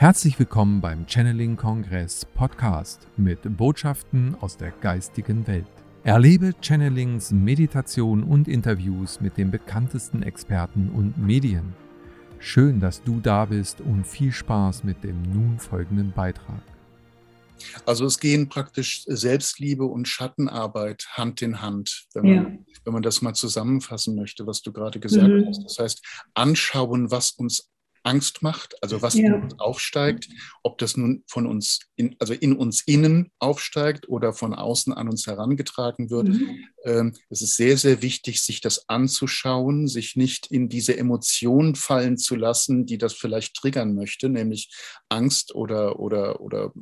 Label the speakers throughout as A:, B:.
A: Herzlich willkommen beim Channeling Kongress Podcast mit Botschaften aus der geistigen Welt. Erlebe Channelings, Meditation und Interviews mit den bekanntesten Experten und Medien. Schön, dass du da bist und viel Spaß mit dem nun folgenden Beitrag.
B: Also es gehen praktisch Selbstliebe und Schattenarbeit Hand in Hand, wenn man, ja. wenn man das mal zusammenfassen möchte, was du gerade gesagt mhm. hast. Das heißt, anschauen, was uns Angst macht, also was ja. in uns aufsteigt, ob das nun von uns, in, also in uns innen aufsteigt oder von außen an uns herangetragen wird. Mhm. Ähm, es ist sehr, sehr wichtig, sich das anzuschauen, sich nicht in diese Emotion fallen zu lassen, die das vielleicht triggern möchte, nämlich Angst oder, oder, oder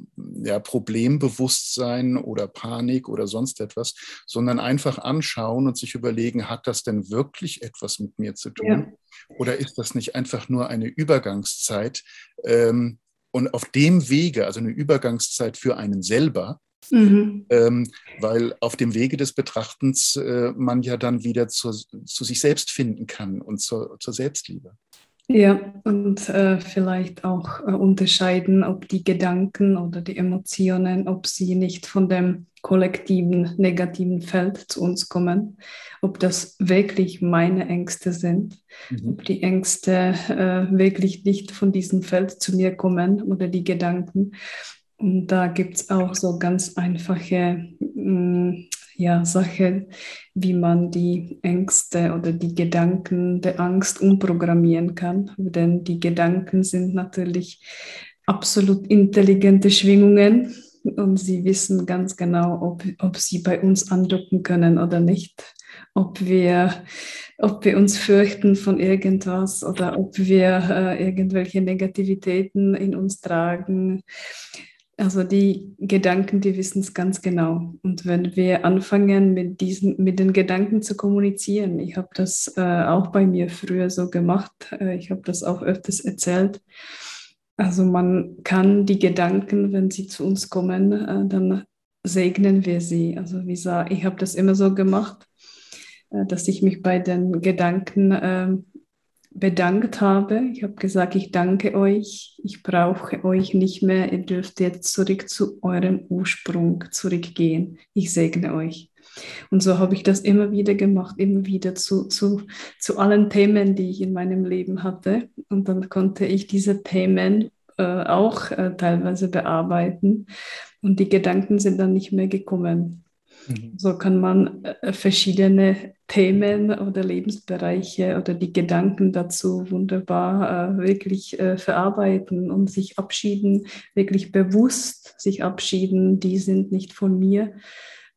B: ja, Problembewusstsein oder Panik oder sonst etwas, sondern einfach anschauen und sich überlegen, hat das denn wirklich etwas mit mir zu tun? Ja. Oder ist das nicht einfach nur eine Übergangszeit? Ähm, und auf dem Wege, also eine Übergangszeit für einen selber, Mhm. Ähm, weil auf dem Wege des Betrachtens äh, man ja dann wieder zur, zu sich selbst finden kann und zur, zur Selbstliebe.
C: Ja, und äh, vielleicht auch äh, unterscheiden, ob die Gedanken oder die Emotionen, ob sie nicht von dem kollektiven negativen Feld zu uns kommen, ob das wirklich meine Ängste sind, mhm. ob die Ängste äh, wirklich nicht von diesem Feld zu mir kommen oder die Gedanken. Und da gibt es auch so ganz einfache mh, mm, ja, Sache, wie man die Ängste oder die Gedanken der Angst umprogrammieren kann. Denn die Gedanken sind natürlich absolut intelligente Schwingungen und sie wissen ganz genau, ob, ob sie bei uns andocken können oder nicht. Ob wir, ob wir uns fürchten von irgendwas oder ob wir äh, irgendwelche Negativitäten in uns tragen. Also die Gedanken, die wissen es ganz genau. Und wenn wir anfangen, mit, diesen, mit den Gedanken zu kommunizieren, ich habe das äh, auch bei mir früher so gemacht, äh, ich habe das auch öfters erzählt. Also man kann die Gedanken, wenn sie zu uns kommen, äh, dann segnen wir sie. Also wie gesagt, ich habe das immer so gemacht, äh, dass ich mich bei den Gedanken ähm, bedankt habe. Ich habe gesagt, ich danke euch, ich brauche euch nicht mehr, ihr dürft jetzt zurück zu eurem Ursprung zurückgehen. Ich segne euch. Und so habe ich das immer wieder gemacht, immer wieder zu, zu, zu allen Themen, die ich in meinem Leben hatte. Und dann konnte ich diese Themen äh, auch äh, teilweise bearbeiten. Und die Gedanken sind dann nicht mehr gekommen. Mhm. So kann man äh, verschiedene Themen oder Lebensbereiche oder die Gedanken dazu wunderbar äh, wirklich äh, verarbeiten und sich abschieden, wirklich bewusst sich abschieden. Die sind nicht von mir,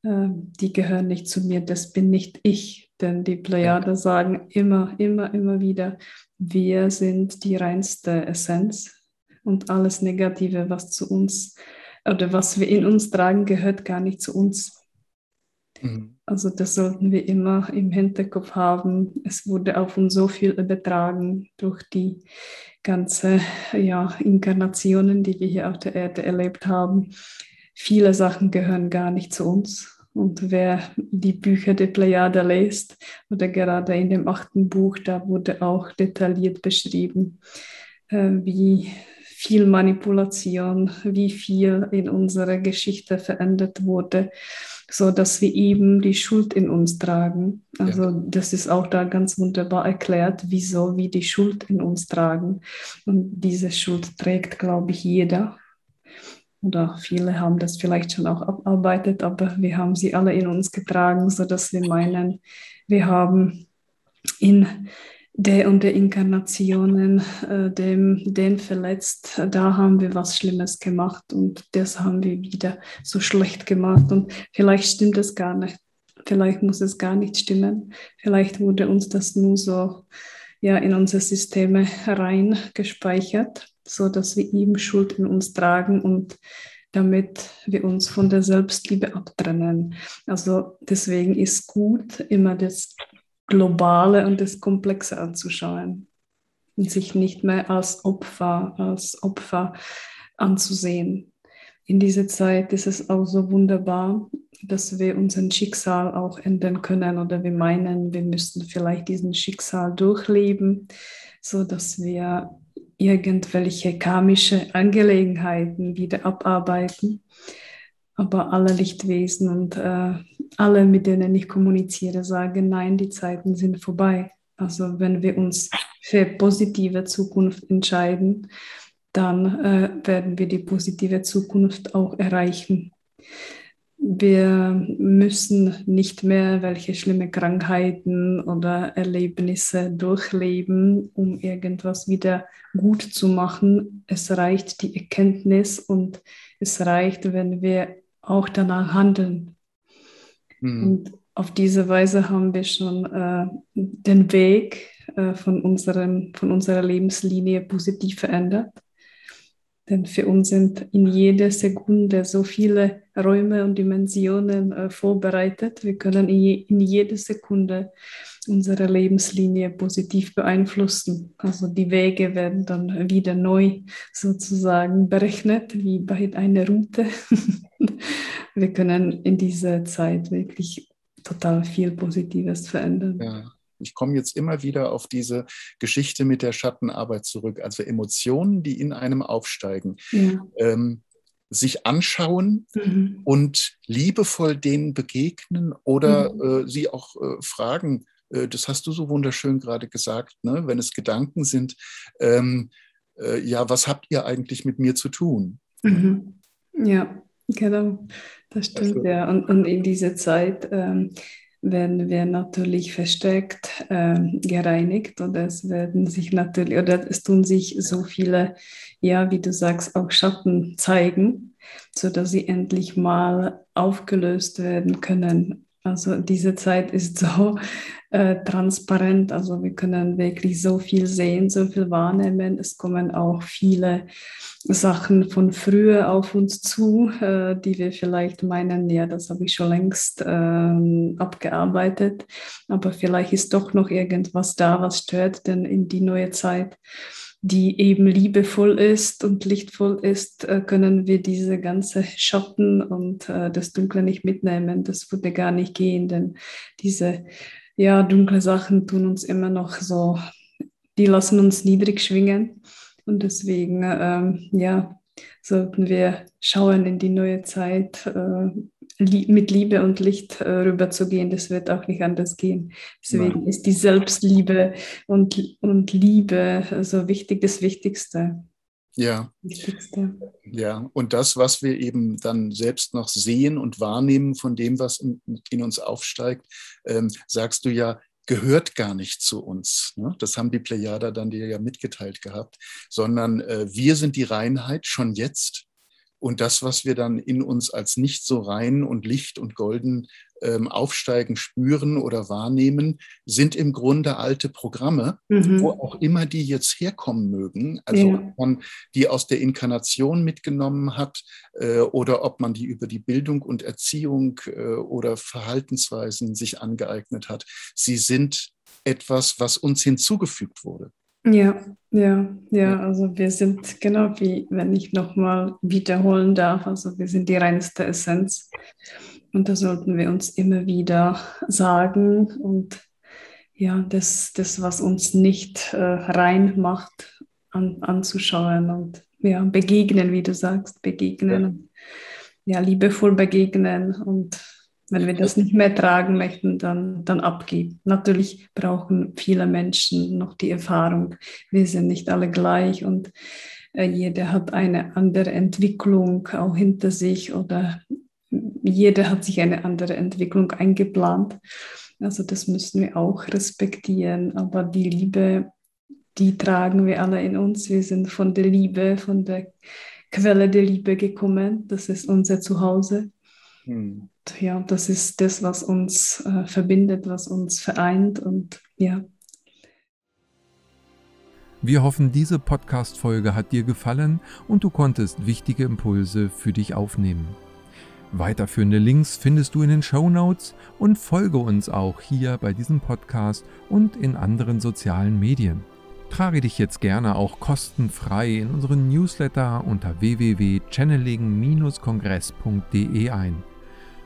C: die gehören nicht zu mir, das bin nicht ich. Denn die Plejader sagen immer, immer, immer wieder, wir sind die reinste Essenz und alles Negative, was zu uns oder was wir in uns tragen, gehört gar nicht zu uns. Mhm. Also das sollten wir immer im Hinterkopf haben. Es wurde auf uns so viel übertragen durch die ganze ja, Inkarnationen, die wir hier auf der Erde erlebt haben. Viele Sachen gehören gar nicht zu uns. Und wer die Bücher der Plejade liest oder gerade in dem achten Buch, da wurde auch detailliert beschrieben, äh, wie viel Manipulation, wie viel in unserer Geschichte verändert wurde so dass wir eben die Schuld in uns tragen. Also ja. das ist auch da ganz wunderbar erklärt, wieso wir die Schuld in uns tragen. Und diese Schuld trägt, glaube ich, jeder. Oder viele haben das vielleicht schon auch abarbeitet, aber wir haben sie alle in uns getragen, sodass wir meinen, wir haben in der und der Inkarnationen äh, dem, den verletzt, da haben wir was Schlimmes gemacht und das haben wir wieder so schlecht gemacht und vielleicht stimmt es gar nicht. Vielleicht muss es gar nicht stimmen. Vielleicht wurde uns das nur so ja, in unsere Systeme reingespeichert, so dass wir eben Schuld in uns tragen und damit wir uns von der Selbstliebe abtrennen. Also deswegen ist gut, immer das Globale und das Komplexe anzuschauen und sich nicht mehr als Opfer, als Opfer anzusehen. In dieser Zeit ist es auch so wunderbar, dass wir unseren Schicksal auch ändern können oder wir meinen, wir müssten vielleicht diesen Schicksal durchleben, so dass wir irgendwelche karmische Angelegenheiten wieder abarbeiten. Aber alle Lichtwesen und äh, alle, mit denen ich kommuniziere, sagen, nein, die Zeiten sind vorbei. Also wenn wir uns für positive Zukunft entscheiden, dann äh, werden wir die positive Zukunft auch erreichen. Wir müssen nicht mehr welche schlimme Krankheiten oder Erlebnisse durchleben, um irgendwas wieder gut zu machen. Es reicht die Erkenntnis und es reicht, wenn wir auch danach handeln. Mhm. Und auf diese Weise haben wir schon äh, den Weg äh, von, unserem, von unserer Lebenslinie positiv verändert. Denn für uns sind in jeder Sekunde so viele Räume und Dimensionen äh, vorbereitet. Wir können in, je, in jeder Sekunde unsere Lebenslinie positiv beeinflussen. Also die Wege werden dann wieder neu sozusagen berechnet, wie bei einer Route. Wir können in dieser Zeit wirklich total viel Positives verändern.
B: Ja. Ich komme jetzt immer wieder auf diese Geschichte mit der Schattenarbeit zurück. Also Emotionen, die in einem aufsteigen. Ja. Ähm, sich anschauen mhm. und liebevoll denen begegnen oder mhm. äh, sie auch äh, fragen. Äh, das hast du so wunderschön gerade gesagt, ne? wenn es Gedanken sind. Ähm, äh, ja, was habt ihr eigentlich mit mir zu tun?
C: Mhm. Ja, genau, das stimmt. Also, ja. Und, und in dieser Zeit ähm, werden wir natürlich verstärkt äh, gereinigt oder es werden sich natürlich oder es tun sich so viele, ja, wie du sagst, auch Schatten zeigen, sodass sie endlich mal aufgelöst werden können. Also diese Zeit ist so äh, transparent, also wir können wirklich so viel sehen, so viel wahrnehmen. Es kommen auch viele Sachen von früher auf uns zu, äh, die wir vielleicht meinen, ja, das habe ich schon längst ähm, abgearbeitet, aber vielleicht ist doch noch irgendwas da, was stört denn in die neue Zeit die eben liebevoll ist und lichtvoll ist, äh, können wir diese ganze Schatten und äh, das Dunkle nicht mitnehmen. Das würde gar nicht gehen, denn diese ja, dunkle Sachen tun uns immer noch so, die lassen uns niedrig schwingen. Und deswegen, ähm, ja, sollten wir schauen in die neue Zeit, äh, mit Liebe und Licht äh, rüberzugehen. Das wird auch nicht anders gehen. Deswegen Nein. ist die Selbstliebe und, und Liebe so also wichtig, das Wichtigste.
B: Ja. Wichtigste. Ja, und das, was wir eben dann selbst noch sehen und wahrnehmen von dem, was in, in uns aufsteigt, ähm, sagst du ja, gehört gar nicht zu uns. Ne? Das haben die Plejader dann dir ja mitgeteilt gehabt, sondern äh, wir sind die Reinheit schon jetzt. Und das, was wir dann in uns als nicht so rein und licht und golden ähm, aufsteigen, spüren oder wahrnehmen, sind im Grunde alte Programme, mhm. wo auch immer die jetzt herkommen mögen. Also ja. ob man die aus der Inkarnation mitgenommen hat äh, oder ob man die über die Bildung und Erziehung äh, oder Verhaltensweisen sich angeeignet hat. Sie sind etwas, was uns hinzugefügt wurde.
C: Ja, ja, ja, also wir sind genau wie, wenn ich nochmal wiederholen darf, also wir sind die reinste Essenz. Und das sollten wir uns immer wieder sagen und ja, das, das was uns nicht äh, rein macht, an, anzuschauen und ja, begegnen, wie du sagst, begegnen. Ja. ja, liebevoll begegnen und wenn wir das nicht mehr tragen möchten, dann, dann abgeben. Natürlich brauchen viele Menschen noch die Erfahrung. Wir sind nicht alle gleich und äh, jeder hat eine andere Entwicklung auch hinter sich oder jeder hat sich eine andere Entwicklung eingeplant. Also das müssen wir auch respektieren. Aber die Liebe, die tragen wir alle in uns. Wir sind von der Liebe, von der Quelle der Liebe gekommen. Das ist unser Zuhause. Hm. Ja, das ist das, was uns äh, verbindet, was uns vereint und ja.
A: Wir hoffen, diese Podcast-Folge hat dir gefallen und du konntest wichtige Impulse für dich aufnehmen. Weiterführende Links findest du in den Show Notes und folge uns auch hier bei diesem Podcast und in anderen sozialen Medien. Trage dich jetzt gerne auch kostenfrei in unseren Newsletter unter www.channeling-kongress.de ein.